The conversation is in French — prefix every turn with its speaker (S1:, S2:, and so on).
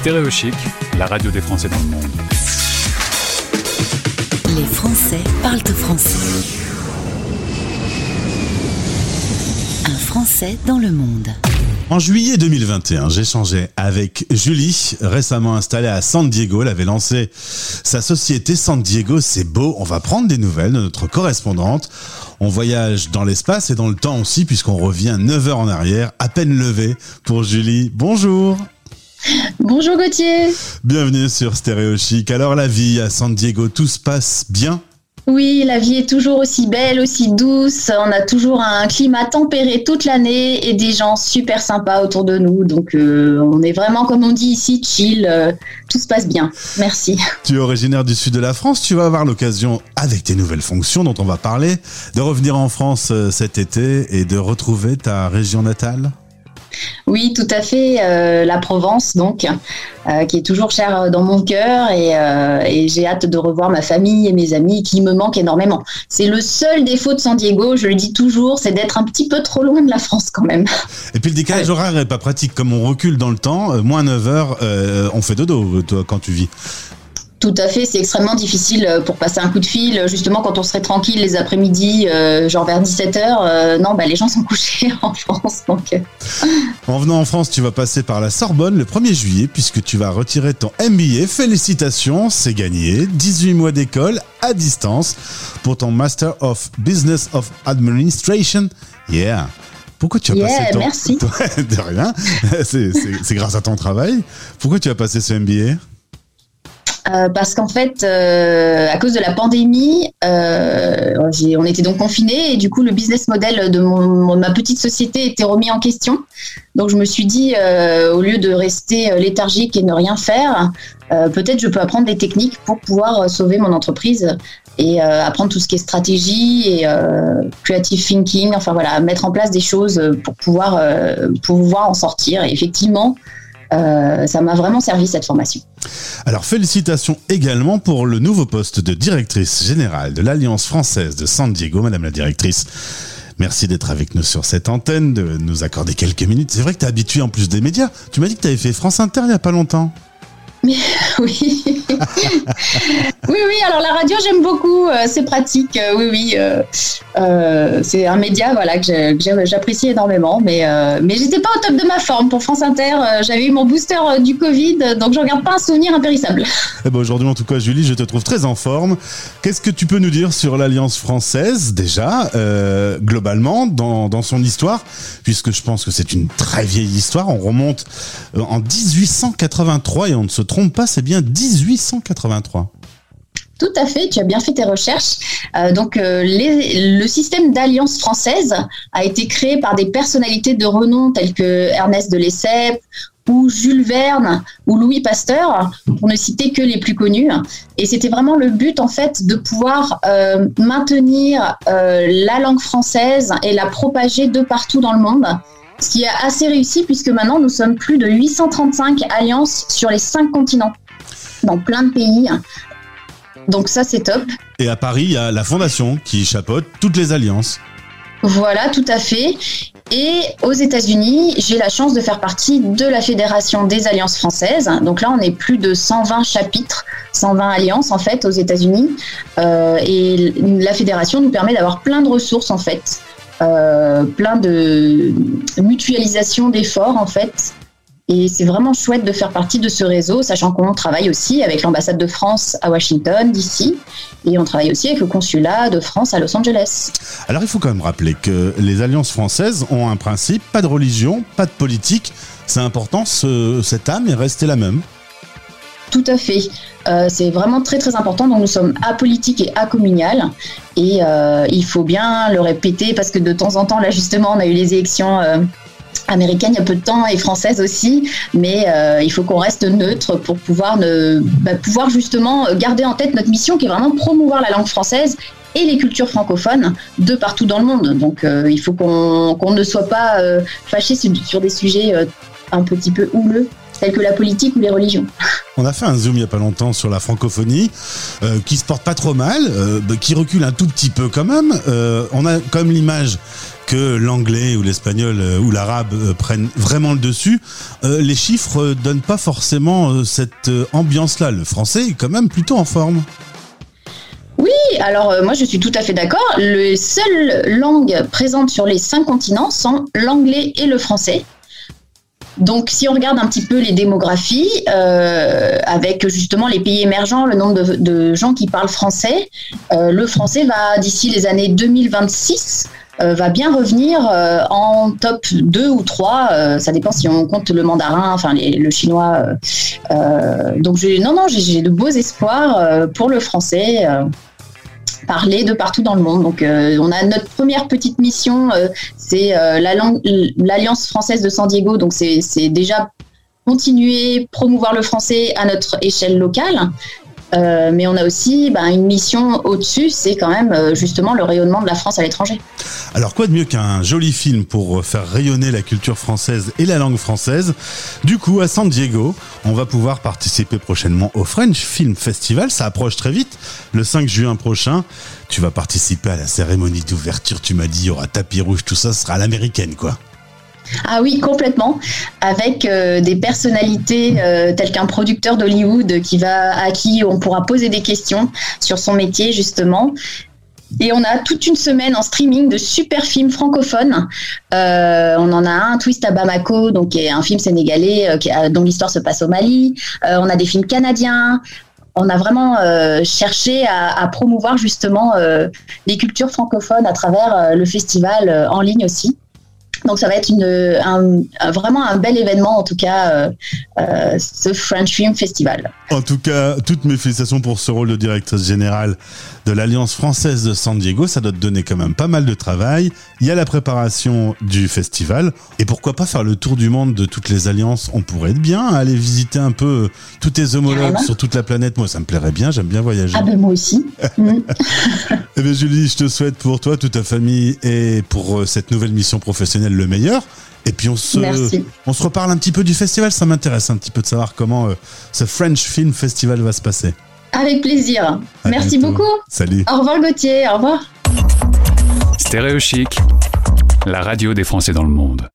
S1: Stéréochic, la radio des Français dans le monde.
S2: Les Français parlent français. Un Français dans le monde.
S3: En juillet 2021, j'échangeais avec Julie, récemment installée à San Diego. Elle avait lancé sa société San Diego. C'est beau. On va prendre des nouvelles de notre correspondante. On voyage dans l'espace et dans le temps aussi, puisqu'on revient 9 heures en arrière, à peine levé pour Julie. Bonjour.
S4: Bonjour Gauthier.
S3: Bienvenue sur Stéréo Chic. Alors la vie à San Diego, tout se passe bien?
S4: Oui, la vie est toujours aussi belle, aussi douce. On a toujours un climat tempéré toute l'année et des gens super sympas autour de nous. Donc, euh, on est vraiment, comme on dit ici, chill. Euh, tout se passe bien. Merci.
S3: Tu es originaire du sud de la France. Tu vas avoir l'occasion, avec tes nouvelles fonctions dont on va parler, de revenir en France euh, cet été et de retrouver ta région natale?
S4: Oui, tout à fait. Euh, la Provence, donc, euh, qui est toujours chère dans mon cœur euh, et, j'ai hâte de revoir ma famille et mes amis qui me manquent énormément. C'est le seul défaut de San Diego, je le dis toujours, c'est d'être un petit peu trop loin de la France quand même.
S3: Et puis le décalage horaire n'est pas pratique. Comme on recule dans le temps, moins 9 heures, on fait dodo, toi, quand tu vis.
S4: Tout à fait, c'est extrêmement difficile euh, pour passer un coup de fil. Justement, quand on serait tranquille les après-midi, euh, genre vers 17h, euh, non, bah, les gens sont couchés en France. Donc...
S3: En venant en France, tu vas passer par la Sorbonne le 1er juillet, puisque tu vas retirer ton MBA. Félicitations, c'est gagné. 18 mois d'école à distance pour ton Master of Business of Administration. Yeah. Pourquoi tu as passé ton...
S4: merci.
S3: de rien. c'est grâce à ton travail. Pourquoi tu as passé ce MBA
S4: euh, parce qu'en fait, euh, à cause de la pandémie, euh, on était donc confinés et du coup, le business model de ma petite société était remis en question. Donc, je me suis dit, au lieu de rester léthargique et ne rien faire, peut-être je peux apprendre des techniques pour pouvoir sauver mon entreprise et apprendre tout ce qui est stratégie et creative thinking. Enfin voilà, mettre en place des choses pour pouvoir pouvoir en sortir. Et effectivement. Euh, ça m'a vraiment servi cette formation.
S3: Alors félicitations également pour le nouveau poste de directrice générale de l'Alliance française de San Diego, Madame la directrice. Merci d'être avec nous sur cette antenne, de nous accorder quelques minutes. C'est vrai que tu es habitué en plus des médias. Tu m'as dit que tu avais fait France Inter il n'y a pas longtemps.
S4: Mais, oui. Oui, oui, alors la radio, j'aime beaucoup, euh, c'est pratique, euh, oui, oui. Euh, c'est un média voilà, que j'apprécie énormément, mais, mais j'étais pas au top de ma forme. Pour France Inter, j'avais eu mon booster du Covid, donc je regarde pas un souvenir impérissable.
S3: Eh ben aujourd'hui, en tout cas, Julie, je te trouve très en forme. Qu'est-ce que tu peux nous dire sur l'Alliance française, déjà, globalement, dans, dans son histoire, puisque je pense que c'est une très vieille histoire. On remonte en 1883 et on ne se trompe pas, c'est bien 1883.
S4: Tout à fait, tu as bien fait tes recherches. Euh, donc, euh, le système d'alliance française a été créé par des personnalités de renom telles que Ernest de Lesseps ou Jules Verne ou Louis Pasteur, pour ne citer que les plus connus. Et c'était vraiment le but, en fait, de pouvoir euh, maintenir la langue française et la propager de partout dans le monde ce qui est assez réussi puisque maintenant nous sommes plus de 835 alliances sur les cinq continents, dans plein de pays. Donc ça c'est top.
S3: Et à Paris, il y a la fondation qui chapeaute toutes les alliances.
S4: Voilà, tout à fait. Et aux États-Unis, j'ai la chance de faire partie de la Fédération des Alliances françaises. Donc là, on est plus de 120 chapitres, 120 alliances en fait aux États-Unis. Euh, et la fédération nous permet d'avoir plein de ressources en fait euh, plein de mutualisation d'efforts en fait. Et c'est vraiment chouette de faire partie de ce réseau, sachant qu'on travaille aussi avec l'ambassade de France à Washington, d'ici, et on travaille aussi avec le consulat de France à Los Angeles.
S3: Alors il faut quand même rappeler que les alliances françaises ont un principe, pas de religion, pas de politique. C'est important, ce, cette âme est restée la même.
S4: Tout à fait. Euh, c'est vraiment très très important. Donc nous sommes apolitiques et acommunales. Et euh, il faut bien le répéter parce que de temps en temps, là justement, on a eu les élections euh, américaines il y a peu de temps et françaises aussi. Mais il faut qu'on reste neutre pour pouvoir, ne, bah, pouvoir justement garder en tête notre mission qui est vraiment promouvoir la langue française et les cultures francophones de partout dans le monde. Donc il faut qu'on ne soit pas fâché sur, des sujets un petit peu houleux tels que la politique ou les religions.
S3: On a fait un zoom il y a pas longtemps sur la francophonie, euh, qui se porte pas trop mal, euh, bah, qui recule un tout petit peu quand même. Euh, on a comme l'image que l'anglais ou l'espagnol euh, ou l'arabe euh, prennent vraiment le dessus. Euh, les chiffres donnent pas forcément cette ambiance-là. Le français est quand même plutôt en forme.
S4: Oui, alors moi je suis tout à fait d'accord. Les seules langues présentes sur les cinq continents sont l'anglais et le français. Donc, si on regarde un petit peu les démographies, avec justement les pays émergents, le nombre de, gens qui parlent français, le français va, d'ici les années 2026, euh, va bien revenir euh, en top 2 ou 3. euh, ça dépend si on compte le mandarin, enfin les- le chinois. euh, euh, donc, non, non, j'ai de beaux espoirs euh, pour le français. euh, parler de partout dans le monde. Donc, euh, on a notre première petite mission, euh, c'est euh, l'Alliance française de San Diego. Donc, c'est déjà continuer, promouvoir le français à notre échelle locale. Euh, mais on a aussi ben, une mission au-dessus, c'est quand même euh, justement le rayonnement de la France à l'étranger.
S3: Alors quoi de mieux qu'un joli film pour faire rayonner la culture française et la langue française? Du coup, à San Diego, on va pouvoir participer prochainement au French Film Festival. Ça approche très vite. Le 5 juin prochain, tu vas participer à la cérémonie d'ouverture. Tu m'as dit, il y aura tapis rouge, tout ça sera à l'américaine, quoi.
S4: Ah oui, complètement. Avec euh, des personnalités euh, telles qu'un producteur d'Hollywood qui va à qui on pourra poser des questions sur son métier justement. Et on a toute une semaine en streaming de super films francophones. Euh, on en a un, Twist à Bamako, donc est un film sénégalais dont l'histoire se passe au Mali. On a des films canadiens. On a vraiment cherché à, promouvoir justement les cultures francophones à travers le festival en ligne aussi. Donc ça va être une, un- un- vraiment un bel événement en tout cas, euh, euh, ce French Film Festival.
S3: En tout cas, toutes mes félicitations pour ce rôle de directrice générale de l'Alliance française de San Diego. Ça doit te donner quand même pas mal de travail. Il y a la préparation du festival. Et pourquoi pas faire le tour du monde de toutes les alliances? On pourrait être bien, aller visiter un peu tous tes homologues sur toute la planète. Moi, ça me plairait bien. J'aime bien voyager.
S4: Ah ben moi aussi. Mm.
S3: Eh bien, Julie, je te souhaite pour toi, toute ta famille et pour euh, cette nouvelle mission professionnelle le meilleur. Et puis on se,
S4: Merci.
S3: on se reparle un petit peu du festival. Ça m'intéresse un petit peu de savoir comment euh, ce French Film Festival va se passer.
S4: Avec plaisir.
S3: À
S4: Merci
S3: bientôt.
S4: beaucoup.
S3: Salut.
S4: Au revoir Gauthier, au revoir.
S1: Stéréo Chic, la radio des Français dans le monde.